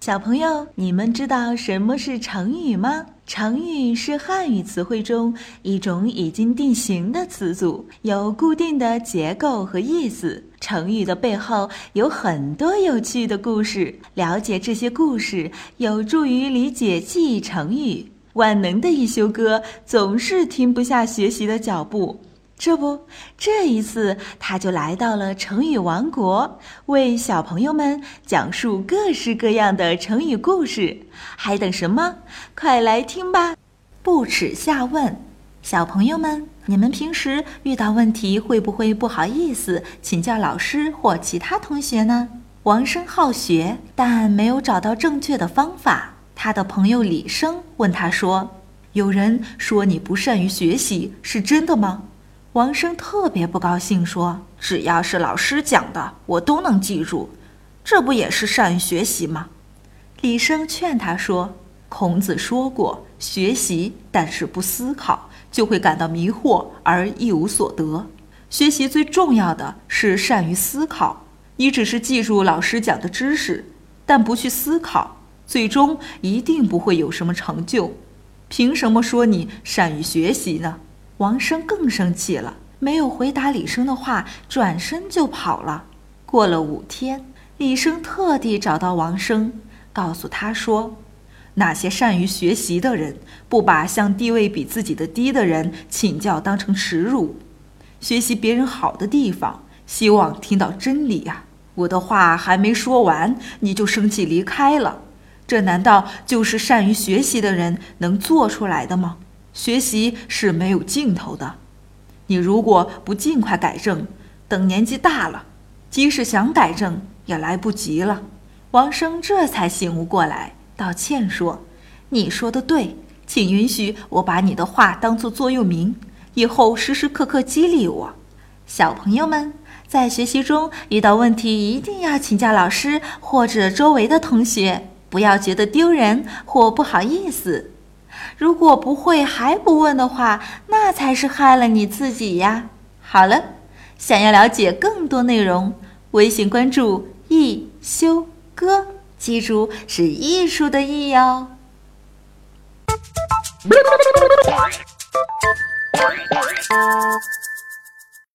小朋友，你们知道什么是成语吗？成语是汉语词汇中一种已经定型的词组，有固定的结构和意思。成语的背后有很多有趣的故事，了解这些故事有助于理解记忆成语。万能的一休哥总是停不下学习的脚步。这不，这一次他就来到了成语王国，为小朋友们讲述各式各样的成语故事。还等什么？快来听吧！不耻下问，小朋友们，你们平时遇到问题会不会不好意思请教老师或其他同学呢？王生好学，但没有找到正确的方法。他的朋友李生问他说：“有人说你不善于学习，是真的吗？”王生特别不高兴，说：“只要是老师讲的，我都能记住，这不也是善于学习吗？”李生劝他说：“孔子说过，学习但是不思考，就会感到迷惑而一无所得。学习最重要的是善于思考。你只是记住老师讲的知识，但不去思考，最终一定不会有什么成就。凭什么说你善于学习呢？”王生更生气了，没有回答李生的话，转身就跑了。过了五天，李生特地找到王生，告诉他说：“那些善于学习的人，不把向地位比自己的低的人请教当成耻辱，学习别人好的地方，希望听到真理呀。”我的话还没说完，你就生气离开了，这难道就是善于学习的人能做出来的吗？学习是没有尽头的，你如果不尽快改正，等年纪大了，即使想改正也来不及了。王生这才醒悟过来，道歉说：“你说的对，请允许我把你的话当做座右铭，以后时时刻刻激励我。”小朋友们在学习中遇到问题，一定要请教老师或者周围的同学，不要觉得丢人或不好意思。如果不会还不问的话，那才是害了你自己呀！好了，想要了解更多内容，微信关注“一休哥”，记住是艺术的“艺”哦。